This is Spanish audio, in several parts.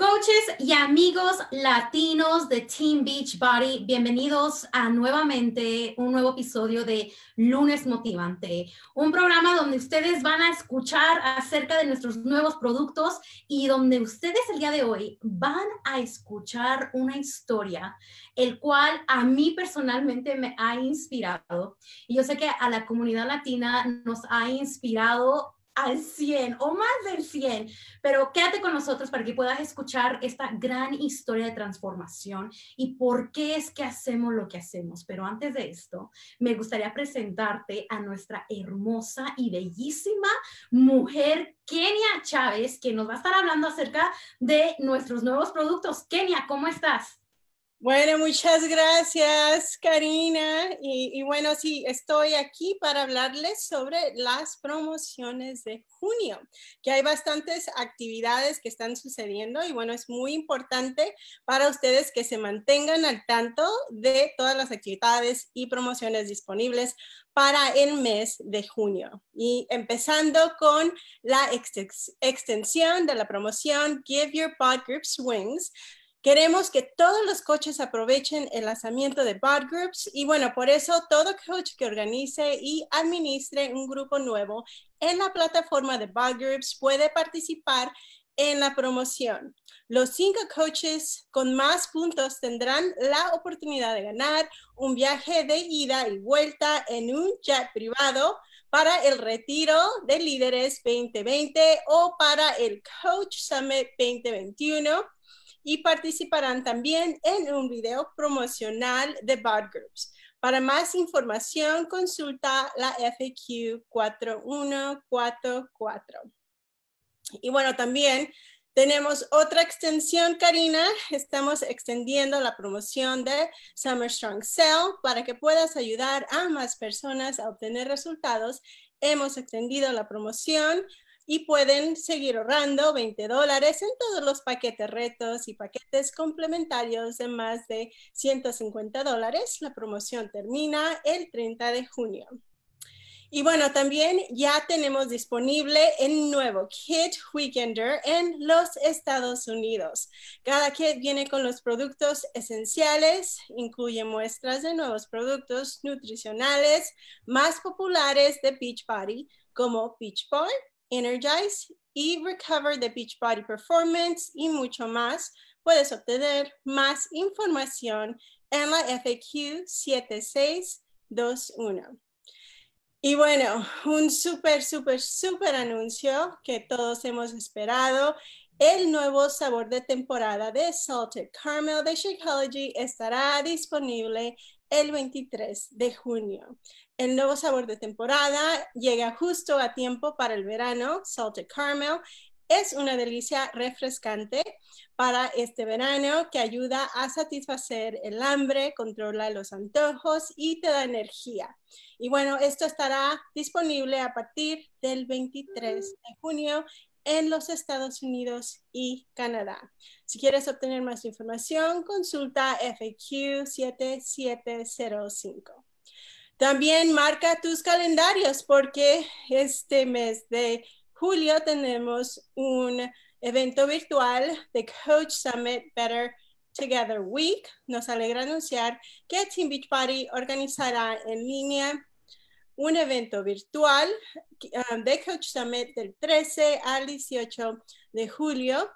Coaches y amigos latinos de Team Beach Body, bienvenidos a nuevamente un nuevo episodio de Lunes Motivante, un programa donde ustedes van a escuchar acerca de nuestros nuevos productos y donde ustedes el día de hoy van a escuchar una historia, el cual a mí personalmente me ha inspirado. Y yo sé que a la comunidad latina nos ha inspirado al 100 o más del 100, pero quédate con nosotros para que puedas escuchar esta gran historia de transformación y por qué es que hacemos lo que hacemos. Pero antes de esto, me gustaría presentarte a nuestra hermosa y bellísima mujer Kenia Chávez, que nos va a estar hablando acerca de nuestros nuevos productos. Kenia, ¿cómo estás? Bueno, muchas gracias, Karina. Y, bueno, sí, estoy aquí para hablarles sobre las promociones de junio, que hay bastantes actividades que están sucediendo y bueno, es muy importante para ustedes que se mantengan al tanto de todas las actividades y promociones disponibles para el mes de junio. Y empezando con la extensión de la promoción Give Your Pod Groups Wings, Queremos que todos los coaches aprovechen el lanzamiento de Bot Groups y bueno, por eso todo coach que organice y administre un grupo nuevo en la plataforma de Bot Groups puede participar en la promoción. Los cinco coaches con más puntos tendrán la oportunidad de ganar un viaje de ida y vuelta en un jet privado para el retiro de líderes 2020 o para el Coach Summit 2021 y participarán también en un video promocional de Bot Groups. Para más información, consulta la FAQ 4144. Y bueno, también tenemos otra extensión, Karina. Estamos extendiendo la promoción de Summer Strong Sale para que puedas ayudar a más personas a obtener resultados. Hemos extendido la promoción y pueden seguir ahorrando 20 dólares en todos los paquetes retos y paquetes complementarios de más de 150 dólares. La promoción termina el 30 de junio. Y bueno, también ya tenemos disponible el nuevo Kit Weekender en los Estados Unidos. Cada kit viene con los productos esenciales, incluye muestras de nuevos productos nutricionales más populares de Beachbody, como Beach Boy, Energize y Recover the Beachbody Performance y mucho más. Puedes obtener más información en la FAQ 7621. Y bueno, un súper, súper, súper anuncio que todos hemos esperado. El nuevo sabor de temporada de Salted Caramel de Shakeology estará disponible el 23 de junio. El nuevo sabor de temporada llega justo a tiempo para el verano, Salted Caramel. Es una delicia refrescante para este verano que ayuda a satisfacer el hambre, controla los antojos y te da energía. Y bueno, esto estará disponible a partir del 23 de junio en los Estados Unidos y Canadá. Si quieres obtener más información, consulta FAQ 7705. También marca tus calendarios porque este mes de julio tenemos un evento virtual de Coach Summit Better Together Week. Nos alegra anunciar que Team Beachbody organizará en línea un evento virtual um, de Coach Summit del 13 al 18 de julio.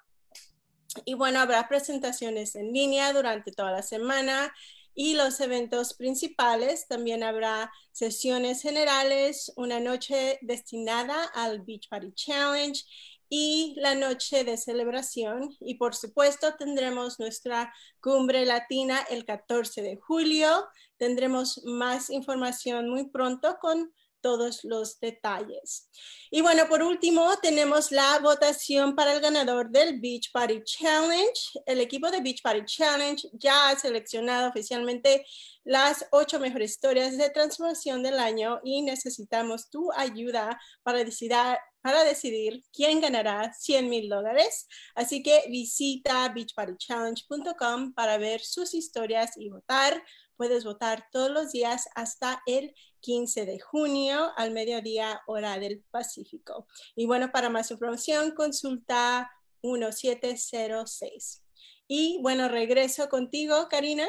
Y bueno, habrá presentaciones en línea durante toda la semana y los eventos principales. También habrá sesiones generales, una noche destinada al Beach Party Challenge y la noche de celebración. Y por supuesto tendremos nuestra cumbre latina el 14 de julio. Tendremos más información muy pronto con todos los detalles. Y bueno, por último, tenemos la votación para el ganador del Beach Party Challenge. El equipo de Beach Party Challenge ya ha seleccionado oficialmente las ocho mejores historias de transformación del año y necesitamos tu ayuda para decidir, quién ganará 100 mil dólares. Así que visita beachpartychallenge.com para ver sus historias y votar. Puedes votar todos los días hasta el 15 de junio al mediodía hora del Pacífico. Y bueno, para más información, consulta 1706. Y bueno, regreso contigo, Karina.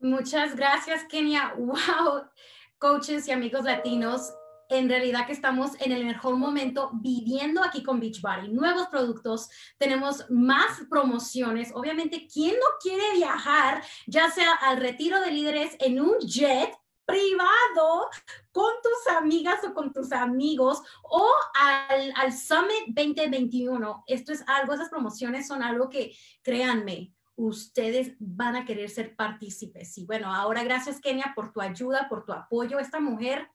Muchas gracias, Kenia. Wow, coaches y amigos latinos. En realidad que estamos en el mejor momento viviendo aquí con Beachbody. Nuevos productos, tenemos más promociones. Obviamente, ¿quién no quiere viajar, ya sea al retiro de líderes en un jet privado con tus amigas o con tus amigos o al, al Summit 2021. Esto es algo, esas promociones son algo que, créanme, ustedes van a querer ser partícipes. Y bueno, ahora gracias Kenia por tu ayuda, por tu apoyo. Esta mujer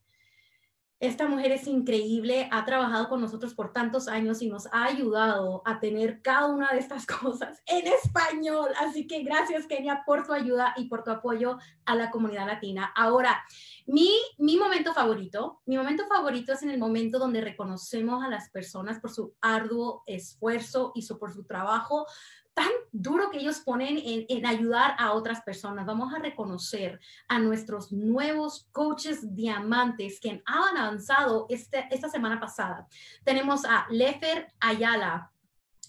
esta mujer es increíble, ha trabajado con nosotros por tantos años y nos ha ayudado a tener cada una de estas cosas en español. Así que gracias, Kenia, por tu ayuda y por tu apoyo a la comunidad latina. Ahora, mi, mi momento favorito, mi momento favorito es en el momento donde reconocemos a las personas por su arduo esfuerzo y por su trabajo tan duro que ellos ponen en, ayudar a otras personas. Vamos a reconocer a nuestros nuevos coaches diamantes que han avanzado este, esta semana pasada. Tenemos a Lefer Ayala,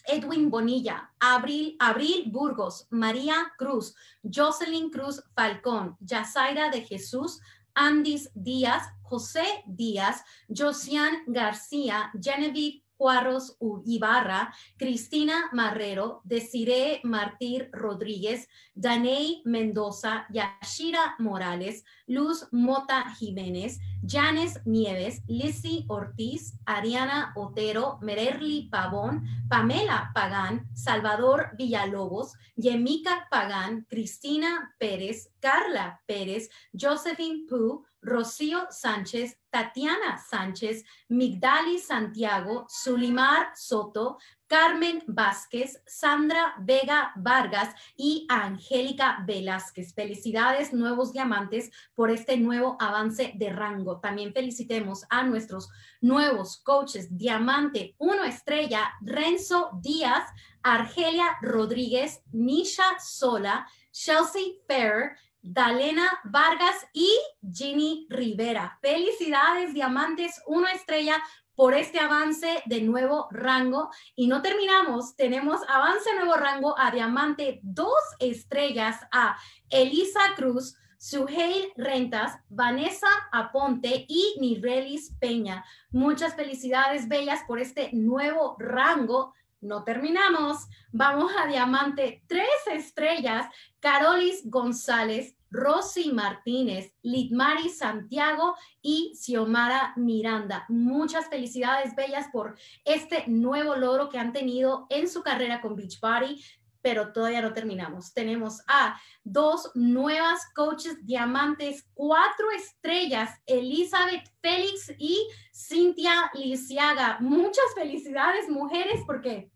Edwin Bonilla, Abril, Abril Burgos, María Cruz, Jocelyn Cruz Falcón, Yazaira de Jesús, Andis Díaz, José Díaz, Josian García, Genevieve Juarros Ibarra, Cristina Marrero, Desiree Martir Rodríguez, Daney Mendoza, Yashira Morales, Luz Mota Jiménez, Janes Nieves, Lizzie Ortiz, Ariana Otero, Mererli Pavón, Pamela Pagán, Salvador Villalobos, Yemica Pagán, Cristina Pérez, Carla Pérez, Josephine Pu, Rocío Sánchez, Tatiana Sánchez, Migdali Santiago, Sulimar Soto, Carmen Vázquez, Sandra Vega Vargas y Angélica Velázquez. Felicidades, nuevos diamantes, por este nuevo avance de rango. También felicitemos a nuestros nuevos coaches, Diamante 1 Estrella, Renzo Díaz, Argelia Rodríguez, Nisha Sola, Chelsea Fair, Dalena Vargas y Ginny Rivera. Felicidades, diamantes, una estrella por este avance de nuevo rango. Y no terminamos, tenemos avance nuevo rango a diamante, dos estrellas a Elisa Cruz, Suheil Rentas, Vanessa Aponte y Nirelis Peña. Muchas felicidades, bellas, por este nuevo rango no terminamos. Vamos a diamante, tres estrellas. Carolis González, Rosy Martínez, Litmari Santiago y Xiomara Miranda. Muchas felicidades bellas por este nuevo logro que han tenido en su carrera con Beachbody pero todavía no terminamos. Tenemos a dos nuevas coaches diamantes, cuatro estrellas, Elizabeth Félix y Cintia Lisiaga. Muchas felicidades, mujeres, porque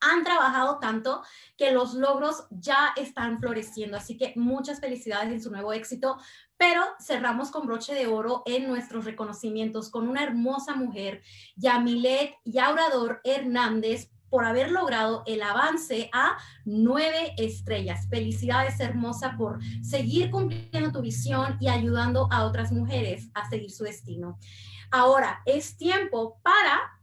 han trabajado tanto que los logros ya están floreciendo. Así que muchas felicidades en su nuevo éxito. Pero cerramos con broche de oro en nuestros reconocimientos con una hermosa mujer, Yamilet Yaurador Hernández, por haber logrado el avance a nueve estrellas. Felicidades, hermosa, por seguir cumpliendo tu visión y ayudando a otras mujeres a seguir su destino. Ahora es tiempo para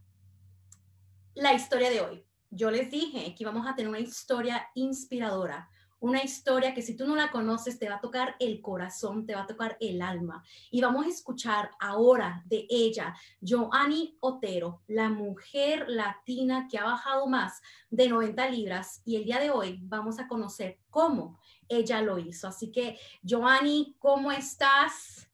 la historia de hoy. Yo les dije que íbamos a tener una historia inspiradora, una historia que si tú no la conoces te va a tocar el corazón, te va a tocar el alma. Y vamos a escuchar ahora de ella, Joanny Otero, la mujer latina que ha bajado más de 90 libras y el día de hoy vamos a conocer cómo ella lo hizo. Así que, Joanny, ¿cómo estás?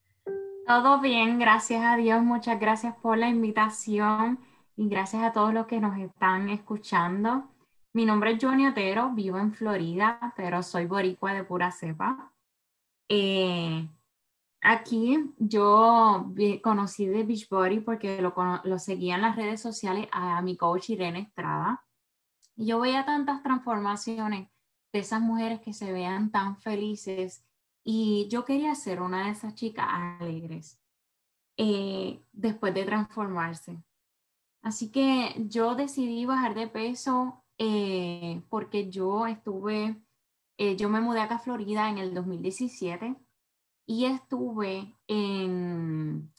Todo bien, gracias a Dios. Muchas gracias por la invitación y gracias a todos los que nos están escuchando. Mi nombre es Johnny Otero, vivo en Florida, pero soy boricua de pura cepa. Eh, aquí yo conocí de Beachbody porque lo, lo seguía en las redes sociales a, mi coach Irene Estrada. Y yo veía tantas transformaciones de esas mujeres que se vean tan felices y yo quería ser una de esas chicas alegres eh, después de transformarse. Así que yo decidí bajar de peso eh, porque yo estuve, eh, yo me mudé acá a Florida en el 2017 y estuve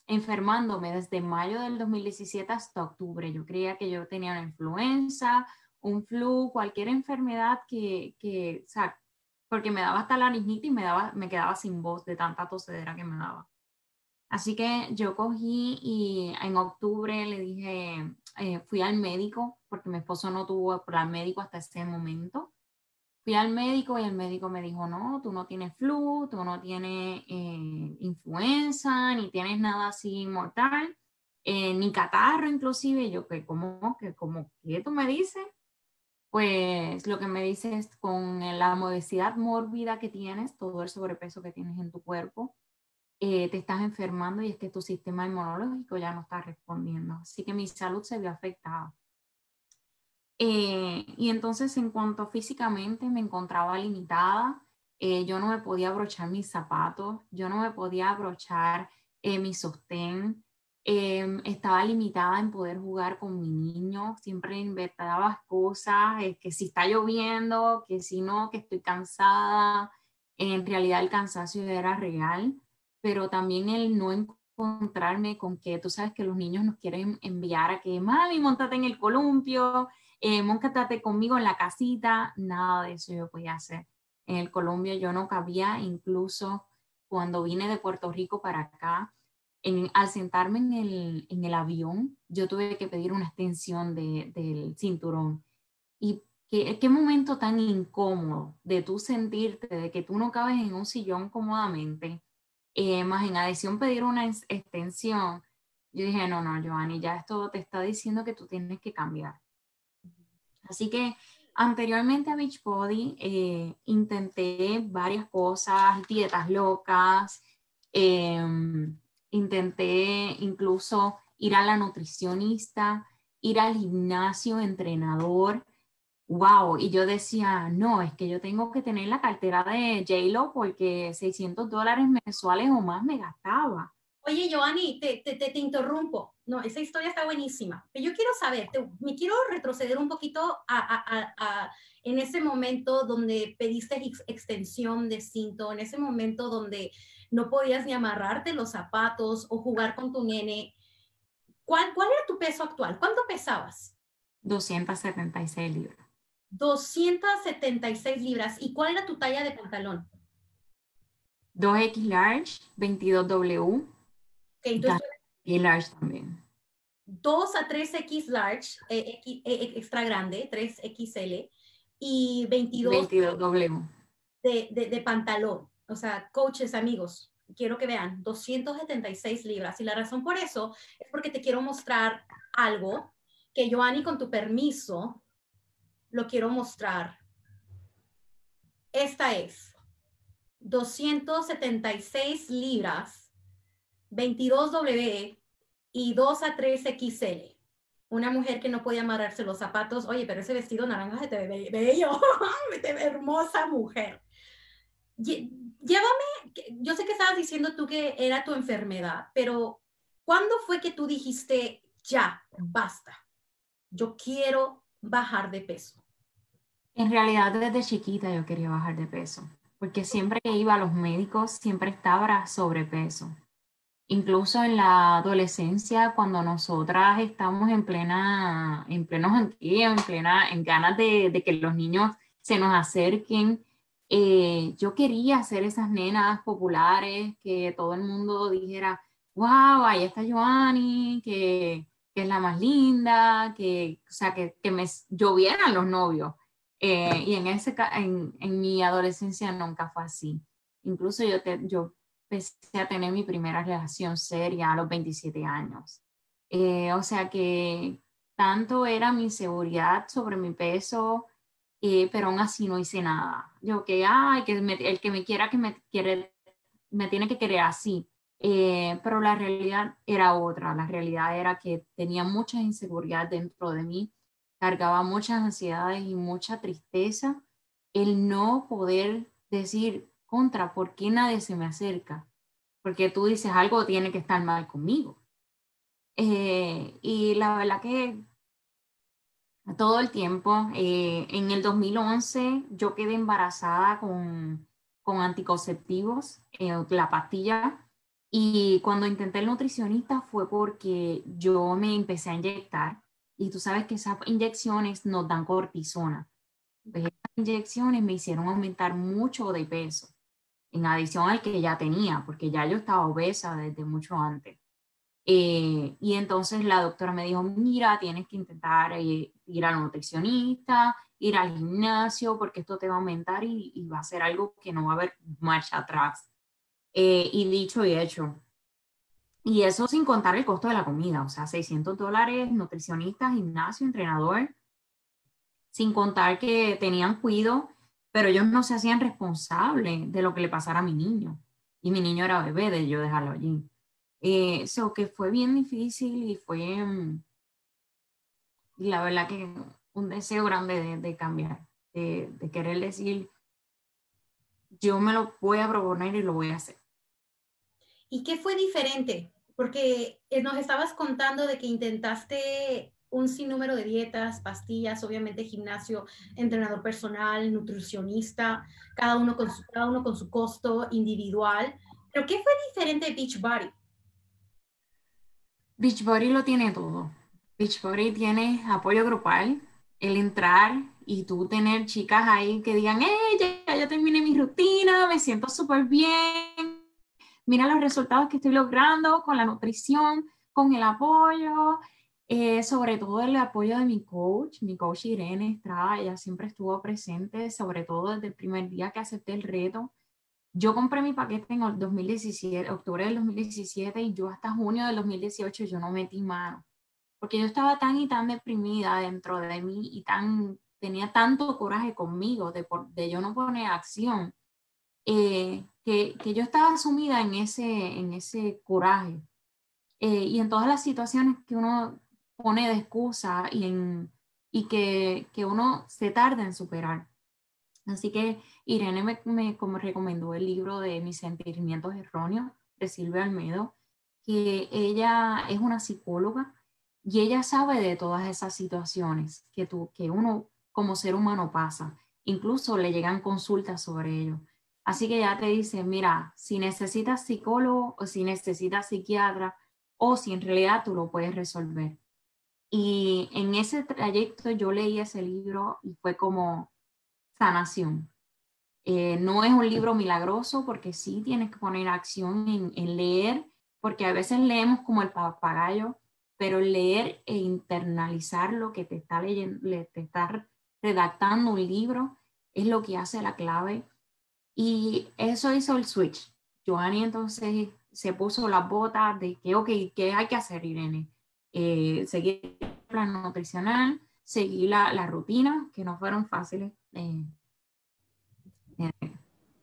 enfermándome desde mayo del 2017 hasta octubre. Yo creía que yo tenía una influenza un flu, cualquier enfermedad que, que o sea, porque me daba hasta la laringitis y me, daba, me quedaba sin voz de tanta tosedera que me daba. Así que yo cogí y en octubre le dije, eh, fui al médico, porque mi esposo no tuvo al médico hasta ese momento. Fui al médico y el médico me dijo, no, tú no tienes flu, tú no tienes eh, influenza, ni tienes nada así mortal, eh, ni catarro inclusive. yo, que ¿cómo, que, cómo, qué tú me dices? Pues lo que me dice es con la obesidad mórbida que tienes, todo el sobrepeso que tienes en tu cuerpo, eh, te estás enfermando y es que tu sistema inmunológico ya no está respondiendo. Así que mi salud se vio afectada. Eh, y entonces en cuanto físicamente me encontraba limitada, eh, yo no me podía abrochar mis zapatos, yo no me podía abrochar mi sostén, em, estaba limitada en poder jugar con mi niño, siempre inventaba cosas, que si está lloviendo, que si no, que estoy cansada. En realidad el cansancio era real pero también el no encontrarme con que tú sabes que los niños nos quieren enviar a que, mami, montate en el columpio, eh, montate conmigo en la casita, nada de eso yo podía hacer. En el columpio yo no cabía, incluso cuando vine de Puerto Rico para acá, en, al sentarme en el, en el, avión, yo tuve que pedir una extensión de, del cinturón. Y qué, qué momento tan incómodo de tú sentirte, de que tú no cabes en un sillón cómodamente, eh, más en adición pedir una extensión, yo dije, no, no, Giovanni, ya esto te está diciendo que tú tienes que cambiar. Así que anteriormente a Beachbody eh, intenté varias cosas, dietas locas, em, intenté incluso ir a la nutricionista, ir al gimnasio, entrenador, wow, y yo decía, no, es que yo tengo que tener la cartera de JLo porque 600 dólares mensuales o más me gastaba. Oye, Joanny, te, te, te, interrumpo. No, esa historia está buenísima. Pero yo quiero saber, me quiero retroceder un poquito a, a, a, en ese momento donde pediste extensión de cinto, en ese momento donde no podías ni amarrarte los zapatos o jugar con tu nene. ¿Cuál, cuál era tu peso actual? ¿Cuánto pesabas? 276 libras. 276 libras. ¿Y cuál era tu talla de pantalón? 2X large, 22W. y large también. 2 a 3X large, eh, eh, eh, extra grande, 3XL, y 22, 22W. De, de, de, pantalón. O sea, coaches, amigos, quiero que vean, 276 libras. Y la razón por eso es porque te quiero mostrar algo que Joanny, con tu permiso, lo quiero mostrar. Esta es 276 libras, 22W y 2 a 3 XL. Una mujer que no podía amarrarse los zapatos. Oye, pero ese vestido naranja se te ve bello. te hermosa mujer. Llévame, yo sé que estabas diciendo tú que era tu enfermedad, pero ¿cuándo fue que tú dijiste, ya, basta? Yo quiero bajar de peso. En realidad desde chiquita yo quería bajar de peso, porque siempre que iba a los médicos siempre estaba sobrepeso. Incluso en la adolescencia, cuando nosotras estamos en plena, en pleno en plena, en ganas de, que los niños se nos acerquen, eh, yo quería ser esas nenas populares que todo el mundo dijera, wow, ahí está Joanny, que, que es la más linda, que, o sea, que, que me llovieran los novios. Eh, y en, ese, en, en, mi adolescencia nunca fue así. Incluso yo, te, yo empecé a tener mi primera relación seria a los 27 años. Eh, o sea que tanto era mi inseguridad sobre mi peso, eh, pero aún así no hice nada. Yo que, ay, que el que me quiera, que me quiere, me tiene que querer así. pero la realidad era otra. La realidad era que tenía mucha inseguridad dentro de mí cargaba muchas ansiedades y mucha tristeza el no poder decir contra, ¿por qué nadie se me acerca? Porque tú dices algo tiene que estar mal conmigo. Eh, y la verdad que todo el tiempo, eh, en el 2011 yo quedé embarazada con, con anticonceptivos, eh, la pastilla, y cuando intenté el nutricionista fue porque yo me empecé a inyectar Y tú sabes que esas inyecciones nos dan cortisona. Pues esas inyecciones me hicieron aumentar mucho de peso, en adición al que ya tenía, porque ya yo estaba obesa desde mucho antes. Eh, y entonces la doctora me dijo, mira, tienes que intentar eh, ir al nutricionista, ir al gimnasio, porque esto te va a aumentar y, va a ser algo que no va a haber marcha atrás. Eh, y dicho y hecho. Y eso sin contar el costo de la comida, o sea, 600 dólares, nutricionista, gimnasio, entrenador, sin contar que tenían cuido, pero ellos no se hacían responsables de lo que le pasara a mi niño. Y mi niño era bebé de yo dejarlo allí. Eh, que fue bien difícil y fue, mm, la verdad que un deseo grande de, cambiar, de, querer decir, yo me lo voy a proponer y lo voy a hacer. ¿Y qué fue diferente? Porque eh, nos estabas contando de que intentaste un sinnúmero de dietas, pastillas, obviamente gimnasio, entrenador personal, nutricionista, cada uno con su, cada uno con su costo individual. Pero ¿qué fue diferente de Beachbody? Beachbody lo tiene todo. Beachbody tiene apoyo grupal, el entrar y tú tener chicas ahí que digan, ¡eh, ya, ya terminé mi rutina, me siento súper bien! Mira los resultados que estoy logrando con la nutrición, con el apoyo, eh, sobre todo el apoyo de mi coach, mi coach Irene Estrada, ella siempre estuvo presente, sobre todo desde el primer día que acepté el reto. Yo compré mi paquete en el 2017, octubre del 2017 y yo hasta junio del 2018 yo no metí mano, porque yo estaba tan y tan deprimida dentro de mí y tan, tenía tanto coraje conmigo de, de yo no poner acción, eh, que, que, yo estaba sumida en ese, en ese coraje. Eh, y en todas las situaciones que uno pone de excusa y, en, y que, que uno se tarda en superar. Así que Irene me, me recomendó el libro de Mis sentimientos erróneos de Silvia Almedo, que ella es una psicóloga y ella sabe de todas esas situaciones que, tú, que uno como ser humano pasa. Incluso le llegan consultas sobre ello. Así que ella te dice, mira, si necesitas psicólogo o si necesitas psiquiatra o si en realidad tú lo puedes resolver. Y en ese trayecto yo leí ese libro y fue como sanación. Eh, no es un libro milagroso porque sí tienes que poner acción en, leer, porque a veces leemos como el papagayo, pero leer e internalizar lo que te está leyendo, te está redactando un libro es lo que hace la clave. Y eso hizo el switch. Joanny entonces se puso las botas de que, ok, ¿qué hay que hacer, Irene? Eh, seguir el plan nutricional, seguir la, la rutina, que no fueron fáciles. Eh,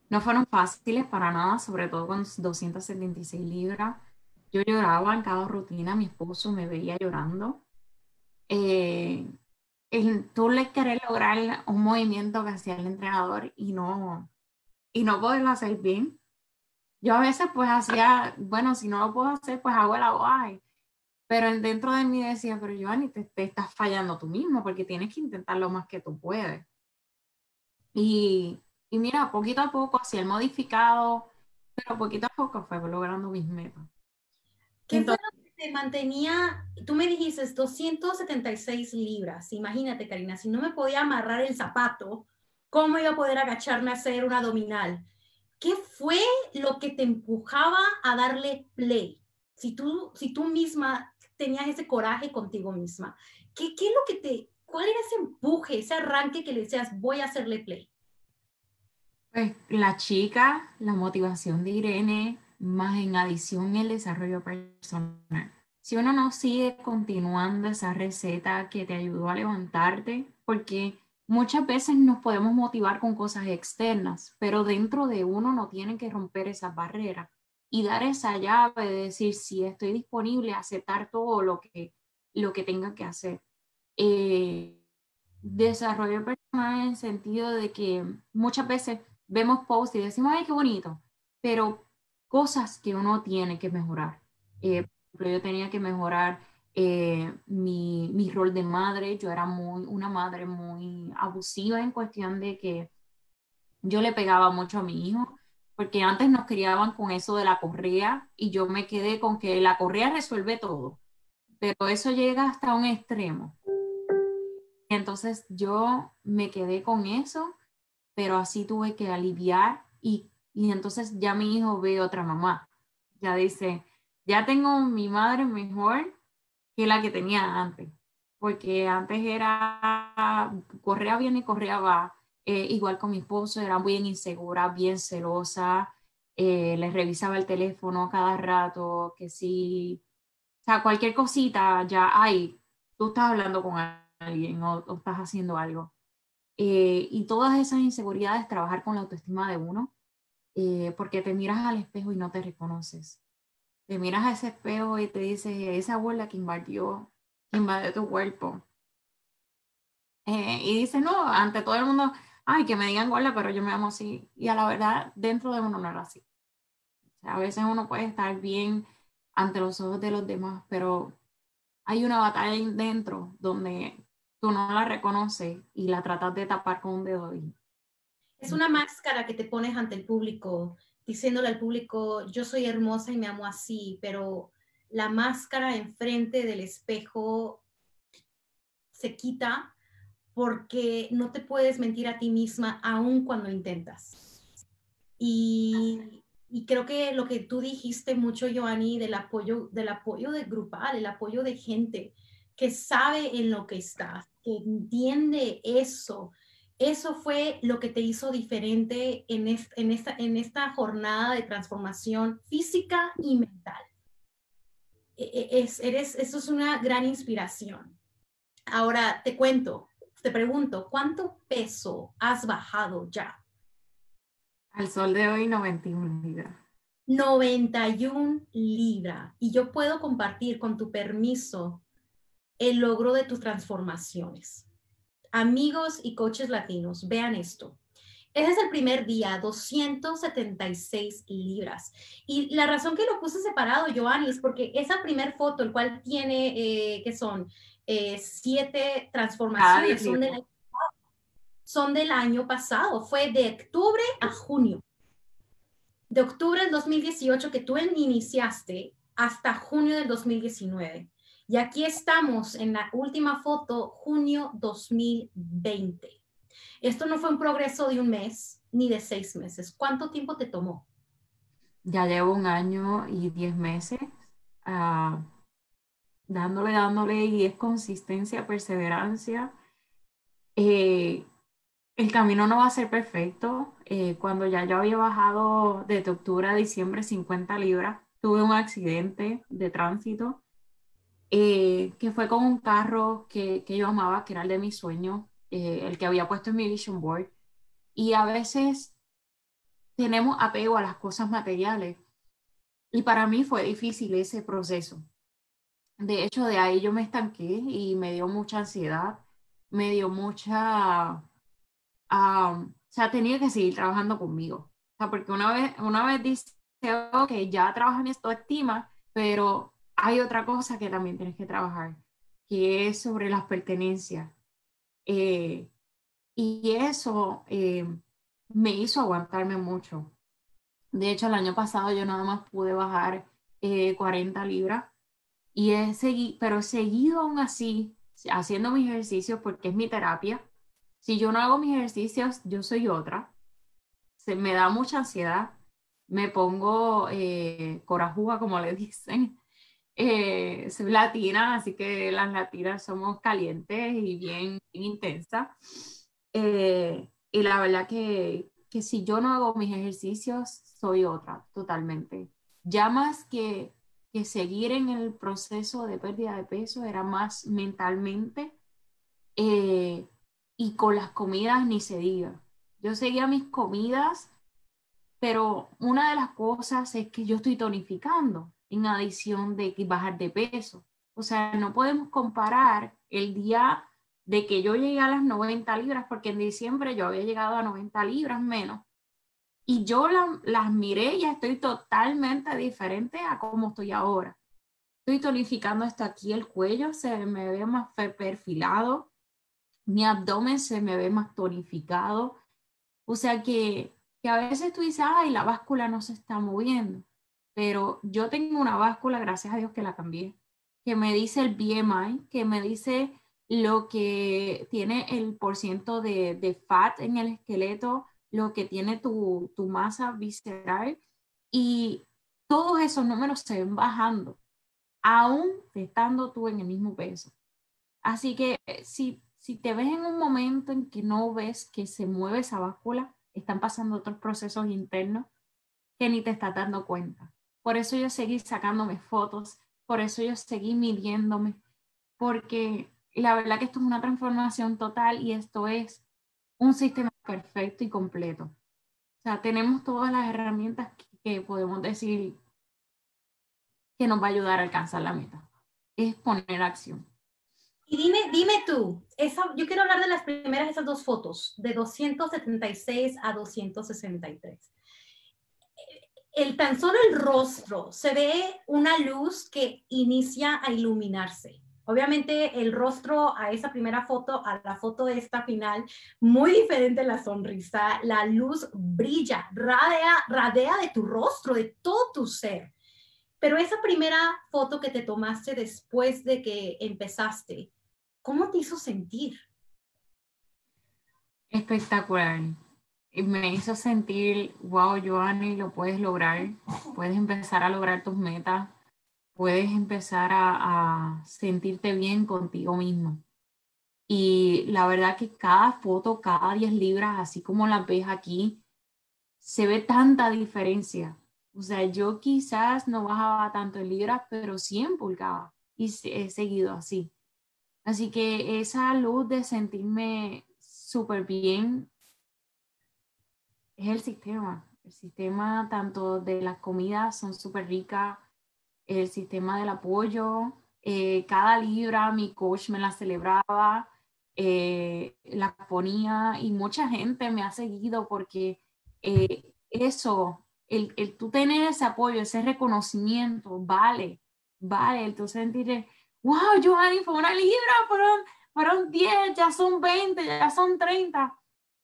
no fueron fáciles para nada, sobre todo con 276 libras. Yo lloraba en cada rutina, mi esposo me veía llorando. Eh, el, tú le querer lograr un movimiento que hacía el entrenador y no, y no poderlo hacer bien. Yo a veces pues hacía, bueno, si no lo puedo hacer, pues hago el aguaje. Pero dentro de mí decía, pero Giovanni, te, te estás fallando tú mismo porque tienes que intentar lo más que tú puedes. Y y mira, poquito a poco hacía el modificado, pero poquito a poco fue logrando mis metas. ¿Qué fue lo que te mantenía? Tú me dijiste 276 libras. Imagínate, Karina, si no me podía amarrar el zapato, ¿cómo iba a poder agacharme a hacer un abdominal? ¿Qué fue lo que te empujaba a darle play? Si tú, si tú misma tenías ese coraje contigo misma, ¿qué, qué es lo que te, cuál era ese empuje, ese arranque que le decías, voy a hacerle play? Pues la chica, la motivación de Irene, más en adición el desarrollo personal. Si uno no sigue continuando esa receta que te ayudó a levantarte, porque muchas veces nos podemos motivar con cosas externas, pero dentro de uno no tiene que romper esa barrera y dar esa llave de decir si estoy disponible a aceptar todo lo que, lo que tenga que hacer. Eh, desarrollo personal en el sentido de que muchas veces vemos posts y decimos, ay, qué bonito, pero cosas que uno tiene que mejorar. Eh, yo tenía que mejorar eh, mi, mi, rol de madre, yo era muy, una madre muy abusiva en cuestión de que yo le pegaba mucho a mi hijo, porque antes nos criaban con eso de la correa y yo me quedé con que la correa resuelve todo, pero eso llega hasta un extremo. entonces yo me quedé con eso, pero así tuve que aliviar y, y entonces ya mi hijo ve otra mamá. Ya dice, ya tengo mi madre mejor que la que tenía antes, porque antes era, correa bien y correa va, eh, igual con mi esposo, era bien insegura, bien celosa, eh, le revisaba el teléfono cada rato, que sí, o sea, cualquier cosita, ya, ay, tú estás hablando con alguien o, estás haciendo algo. Eh, y todas esas inseguridades, trabajar con la autoestima de uno, porque te miras al espejo y no te reconoces te miras a ese espejo y te dices, esa abuela que invadió, que invadió tu cuerpo. Eh, y dices, no, ante todo el mundo, ay, que me digan gorda, pero yo me amo así. Y a la verdad, dentro de uno no era así. a veces uno puede estar bien ante los ojos de los demás, pero hay una batalla dentro donde tú no la reconoces y la tratas de tapar con un dedo. Es una máscara que te pones ante el público diciéndole al público, yo soy hermosa y me amo así, pero la máscara enfrente del espejo se quita porque no te puedes mentir a ti misma aun cuando intentas. Y, y, creo que lo que tú dijiste mucho, Joanny, del apoyo, del apoyo de grupal, el apoyo de gente que sabe en lo que estás, que entiende eso, eso fue lo que te hizo diferente en, en, esta, en esta jornada de transformación física y mental. E, e, es, eres, eso es una gran inspiración. Ahora te cuento, te pregunto, ¿cuánto peso has bajado ya? Al sol de hoy, 91 libras. 91 libras. Y yo puedo compartir con tu permiso el logro de tus transformaciones amigos y coaches latinos, vean esto. Ese es el primer día, 276 libras. Y la razón que lo puse separado, Joanny, es porque esa primer foto, el cual tiene, eh, que son eh, siete transformaciones, son del, son del año pasado. Fue de octubre a junio. De octubre del 2018 que tú iniciaste hasta junio del 2019. Y aquí estamos en la última foto, junio 2020. Esto no fue un progreso de un mes ni de seis meses. ¿Cuánto tiempo te tomó? Ya llevo un año y diez meses ah, dándole, dándole y es consistencia, perseverancia. Eh, el camino no va a ser perfecto. Eh, cuando ya yo había bajado de octubre a diciembre 50 libras, tuve un accidente de tránsito eh, que fue con un carro que, que, yo amaba, que era el de mi sueño, eh, el que había puesto en mi vision board. Y a veces tenemos apego a las cosas materiales. Y para mí fue difícil ese proceso. De hecho, de ahí yo me estanqué y me dio mucha ansiedad, me dio mucha... o sea, tenía que seguir trabajando conmigo. O sea, porque una vez, una vez dice, que ya trabajo en esto estima, pero hay otra cosa que también tienes que trabajar, que es sobre las pertenencias. Eh, y eso eh, me hizo aguantarme mucho. De hecho, el año pasado yo nada más pude bajar 40 eh, libras, y he seguido, pero seguido aún así haciendo mis ejercicios porque es mi terapia. Si yo no hago mis ejercicios, yo soy otra. Se me da mucha ansiedad, me pongo corajuga, como le dicen, eh, soy latina, así que las latinas somos calientes y bien, intensas. Eh, y la verdad que, que si yo no hago mis ejercicios, soy otra, totalmente. Ya más que, que seguir en el proceso de pérdida de peso, era más mentalmente. Eh, y con las comidas ni se diga. Yo seguía mis comidas, pero una de las cosas es que yo estoy tonificando en adición de bajar de peso. O sea, no podemos comparar el día de que yo llegué a las 90 libras, porque en diciembre yo había llegado a 90 libras menos, y yo las miré y estoy totalmente diferente a cómo estoy ahora. Estoy tonificando hasta aquí el cuello, se me ve más perfilado, mi abdomen se me ve más tonificado. O sea que, que a veces tú dices, ay, la báscula no se está moviendo pero yo tengo una báscula, gracias a Dios que la cambié, que me dice el BMI, que me dice lo que tiene el porciento de, de fat en el esqueleto, lo que tiene tu, tu masa visceral y todos esos números se ven bajando, aún estando tú en el mismo peso. Así que eh, si, si te ves en un momento en que no ves que se mueve esa báscula, están pasando otros procesos internos que ni te estás dando cuenta. Por eso yo seguí sacándome fotos, por eso yo seguí midiéndome, porque la verdad que esto es una transformación total y esto es un sistema perfecto y completo. O sea, tenemos todas las herramientas que, podemos decir que nos va a ayudar a alcanzar la meta. Es poner acción. Y dime, dime tú, esa, yo quiero hablar de las primeras, esas dos fotos, de 276 a 263. El tan solo el rostro, se ve una luz que inicia a iluminarse. Obviamente el rostro a esa primera foto, a la foto de esta final, muy diferente la sonrisa, la luz brilla, radea, radea de tu rostro, de todo tu ser. Pero esa primera foto que te tomaste después de que empezaste, ¿cómo te hizo sentir? Espectacular. Me hizo sentir, wow, Joanny, lo puedes lograr, puedes empezar a lograr tus metas puedes empezar a, sentirte bien contigo mismo. Y la verdad que cada foto, cada 10 libras, así como la ves aquí, se ve tanta diferencia. O sea, yo quizás no bajaba tanto en libras, pero sí pulgadas y he seguido así. Así que esa luz de sentirme súper bien es el sistema. El sistema tanto de las comidas son súper ricas, el sistema del apoyo. Eh, cada libra mi coach me la celebraba, eh, la ponía y mucha gente me ha seguido porque eh, eso, el, el, tú tener ese apoyo, ese reconocimiento, vale, vale, el tú sentir, wow, Joanny, fue una libra, fueron, fueron 10, ya son 20, ya son 30,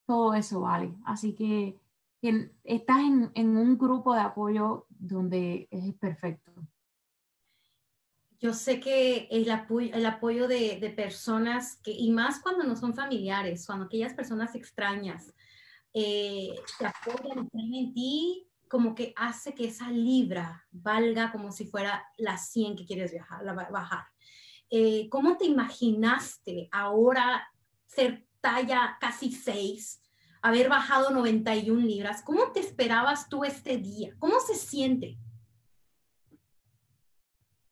todo eso vale. Así que, estás en, en un grupo de apoyo donde es perfecto yo sé que el apoyo, el apoyo de, de, personas, que, y más cuando no son familiares, cuando aquellas personas extrañas eh, te apoyan, en ti, como que hace que esa libra valga como si fuera la 100 que quieres viajar, la, bajar. Eh, ¿Cómo te imaginaste ahora ser talla casi 6, haber bajado 91 libras? ¿Cómo te esperabas tú este día? ¿Cómo se siente?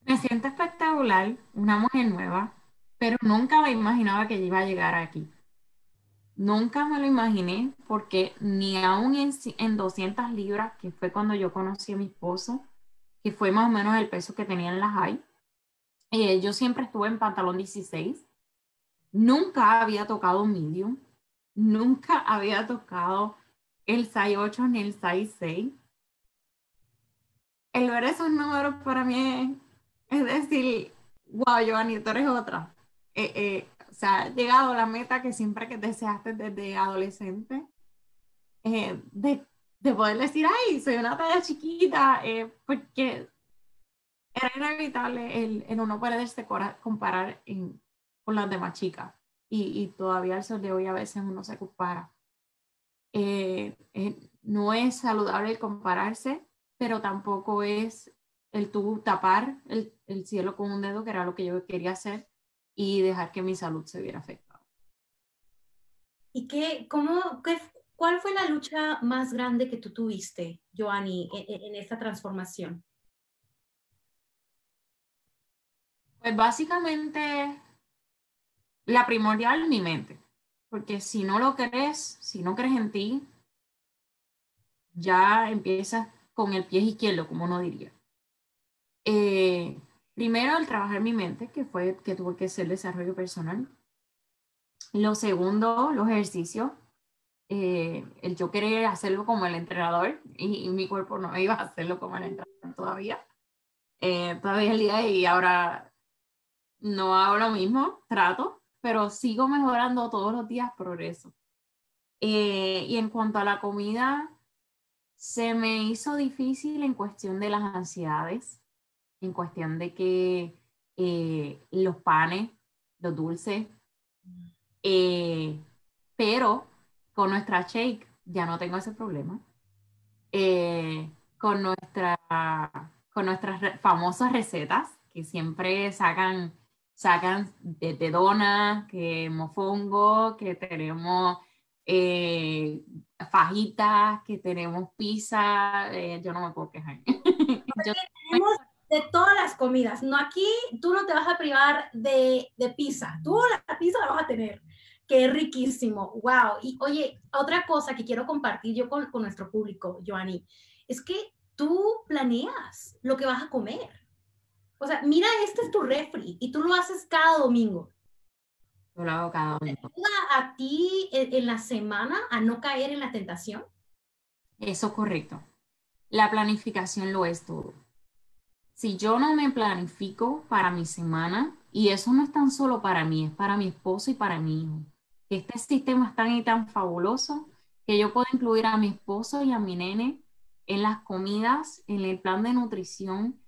Me siento espectacular, una mujer nueva, pero nunca me imaginaba que iba a llegar aquí. Nunca me lo imaginé porque ni aún en, en 200 libras, que fue cuando yo conocí a mi esposo, que fue más o menos el peso que tenía en la high, eh, yo siempre estuve en pantalón 16. Nunca había tocado medium. Nunca había tocado el size 8 ni el size 6. El ver esos números para mí es decir, wow, Giovanni, tú eres otra. Eh, eh, o sea, ha llegado a la meta que siempre que deseaste desde adolescente, eh, de, de, poder decir, ay, soy una talla chiquita, porque era inevitable el, el uno poderse comparar en, con las demás chicas. Y, y, todavía al sol de hoy a veces uno se compara. no es saludable el compararse, pero tampoco es el tú tapar el, el, cielo con un dedo, que era lo que yo quería hacer, y dejar que mi salud se viera afectada. ¿Y qué, cómo, qué, cuál fue la lucha más grande que tú tuviste, Joanny, en, e, en esta transformación? Pues básicamente la primordial mi mente, porque si no lo crees, si no crees en ti, ya empiezas con el pie izquierdo, como uno diría. Eh, primero, el trabajar mi mente, que fue que tuve que hacer desarrollo personal. Lo segundo, los ejercicios. Eh, el yo querer hacerlo como el entrenador y, mi cuerpo no iba a hacerlo como el entrenador todavía. Eh, todavía el día y ahora no hago lo mismo, trato, pero sigo mejorando todos los días, progreso. y en cuanto a la comida, se me hizo difícil en cuestión de las ansiedades en cuestión de que eh, los panes, los dulces, Eh, pero con nuestra shake ya no tengo ese problema. Eh, con, nuestra, con nuestras famosas recetas que siempre sacan, sacan de dona, que mofongo, que tenemos eh, fajitas, que tenemos pizza, eh, yo no me puedo quejar. Tenemos de todas las comidas, no aquí tú no te vas a privar de, de pizza, tú la pizza la vas a tener, que es riquísimo, wow. Y oye, otra cosa que quiero compartir yo con, con nuestro público, Joanny, es que tú planeas lo que vas a comer. O sea, mira, este es tu refri y tú lo haces cada domingo. Yo lo hago cada domingo. ¿Te ayuda a ti en, la semana a no caer en la tentación? Eso es correcto. La planificación lo es todo. Si yo no me planifico para mi semana, y eso no es tan solo para mí, es para mi esposo y para mi hijo, este sistema es tan y tan fabuloso que yo puedo incluir a mi esposo y a mi nene en las comidas, en el plan de nutrición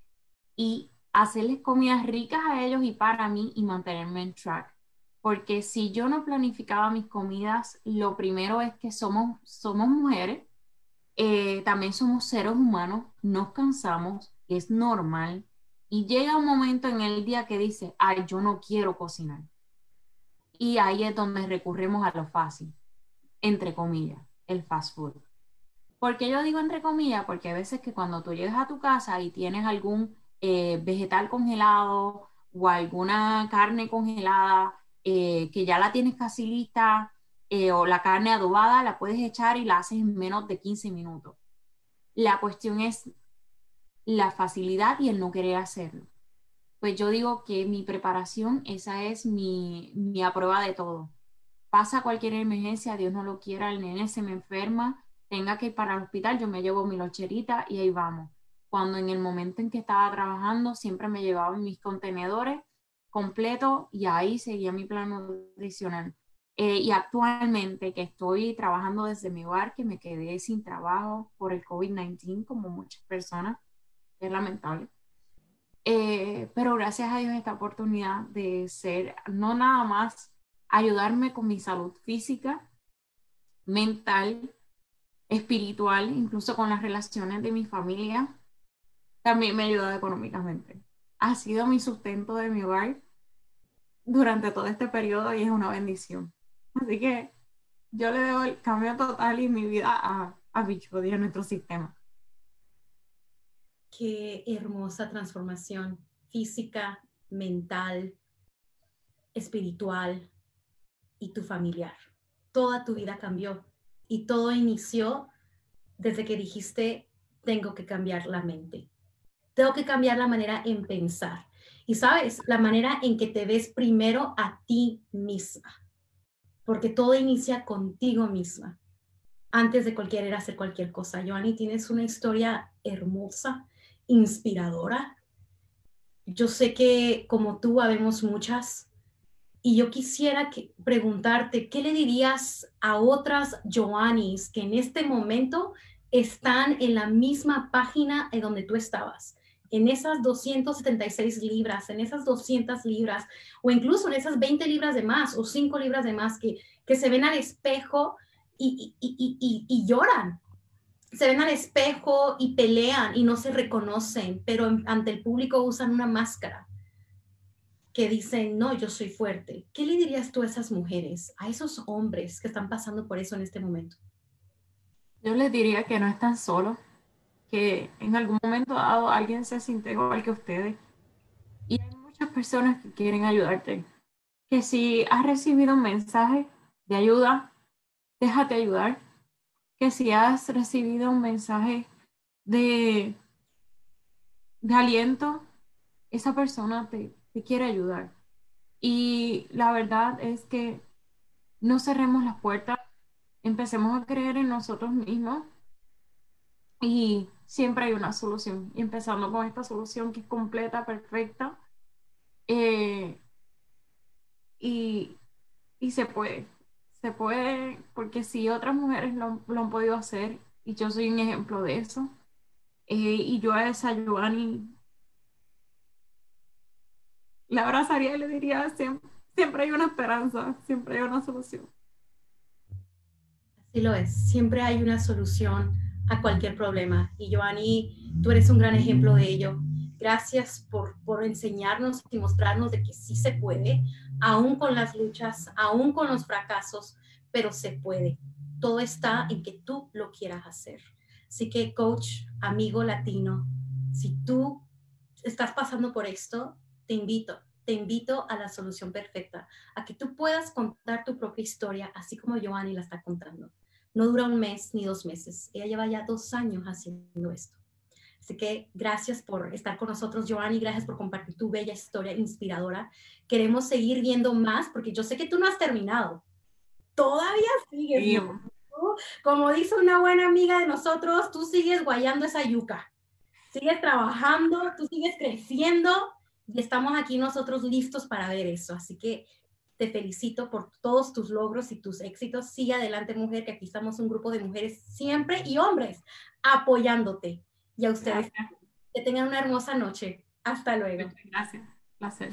y hacerles comidas ricas a ellos y para mí y mantenerme en track. Porque si yo no planificaba mis comidas, lo primero es que somos, somos mujeres, eh, también somos seres humanos, nos cansamos, es normal. Y llega un momento en el día que dice, ay, yo no quiero cocinar. Y ahí es donde recurrimos a lo fácil, entre comillas, el fast food. ¿Por qué yo digo entre comillas? Porque a veces que cuando tú llegas a tu casa y tienes algún eh, vegetal congelado o alguna carne congelada eh, que ya la tienes casi lista eh, o la carne adobada, la puedes echar y la haces en menos de 15 minutos. La cuestión es la facilidad y el no querer hacerlo. Pues yo digo que mi preparación, esa es mi, mi prueba de todo. Pasa cualquier emergencia, Dios no lo quiera, el nene se me enferma, tenga que ir para el hospital, yo me llevo mi locherita y ahí vamos. Cuando en el momento en que estaba trabajando, siempre me llevaba mis contenedores completos y ahí seguía mi plan nutricional. Eh, y actualmente que estoy trabajando desde mi hogar, que me quedé sin trabajo por el COVID-19, como muchas personas, es lamentable. Eh, pero gracias a Dios esta oportunidad de ser, no nada más ayudarme con mi salud física, mental espiritual, incluso con las relaciones de mi familia, también me ha ayudado económicamente. Ha sido mi sustento de mi hogar durante todo este periodo y es una bendición. Así que yo le debo el cambio total y mi vida a, a Bichody, a nuestro sistema. Qué hermosa transformación física, mental, espiritual y tu familiar. Toda tu vida cambió y todo inició desde que dijiste, tengo que cambiar la mente, tengo que cambiar la manera en pensar. Y sabes, la manera en que te ves primero a ti misma, porque todo inicia contigo misma, antes de cualquier hacer cualquier cosa. Joanny, tienes una historia hermosa, inspiradora. Yo sé que como tú habemos muchas y yo quisiera que, preguntarte, ¿qué le dirías a otras Joannis que en este momento están en la misma página en donde tú estabas? En esas 276 libras, en esas 200 libras, o incluso en esas 20 libras de más o 5 libras de más que, que se ven al espejo y, y, y, y lloran, se ven al espejo y pelean y no se reconocen, pero ante el público usan una máscara que dicen, no, yo soy fuerte. ¿Qué le dirías tú a esas mujeres, a esos hombres que están pasando por eso en este momento? Yo les diría que no están solos, que en algún momento dado alguien se siente igual que ustedes. Y hay muchas personas que quieren ayudarte. Que si has recibido un mensaje de ayuda, déjate ayudar. Que si has recibido un mensaje de, de aliento, esa persona te, quiere ayudar. Y la verdad es que no cerremos las puertas, empecemos a creer en nosotros mismos y siempre hay una solución. Y empezando con esta solución que es completa, perfecta. Eh, y, se puede, se puede, porque si otras mujeres lo, han podido hacer, y yo soy un ejemplo de eso, eh, y yo a esa Giovanni la abrazaría y le diría, siempre hay una esperanza, siempre hay una solución. Así lo es, siempre hay una solución a cualquier problema. Y Joanny, tú eres un gran ejemplo de ello. Gracias por, por enseñarnos y mostrarnos de que sí se puede, aún con las luchas, aún con los fracasos, pero se puede. Todo está en que tú lo quieras hacer. Así que, coach, amigo latino, si tú estás pasando por esto, te invito, te invito a la solución perfecta, a que tú puedas contar tu propia historia, así como Giovanni la está contando. No dura un mes ni dos meses, ella lleva ya dos años haciendo esto. Así que gracias por estar con nosotros, Giovanni, gracias por compartir tu bella historia inspiradora. Queremos seguir viendo más porque yo sé que tú no has terminado. Todavía sigues. Como dice una buena amiga de nosotros, tú sigues guayando esa yuca. Sigues trabajando, tú sigues creciendo y estamos aquí nosotros listos para ver eso. Así que te felicito por todos tus logros y tus éxitos. Sigue adelante, mujer, que aquí estamos un grupo de mujeres siempre y hombres apoyándote. Y a ustedes que tengan una hermosa noche. Hasta luego. Gracias. Placer.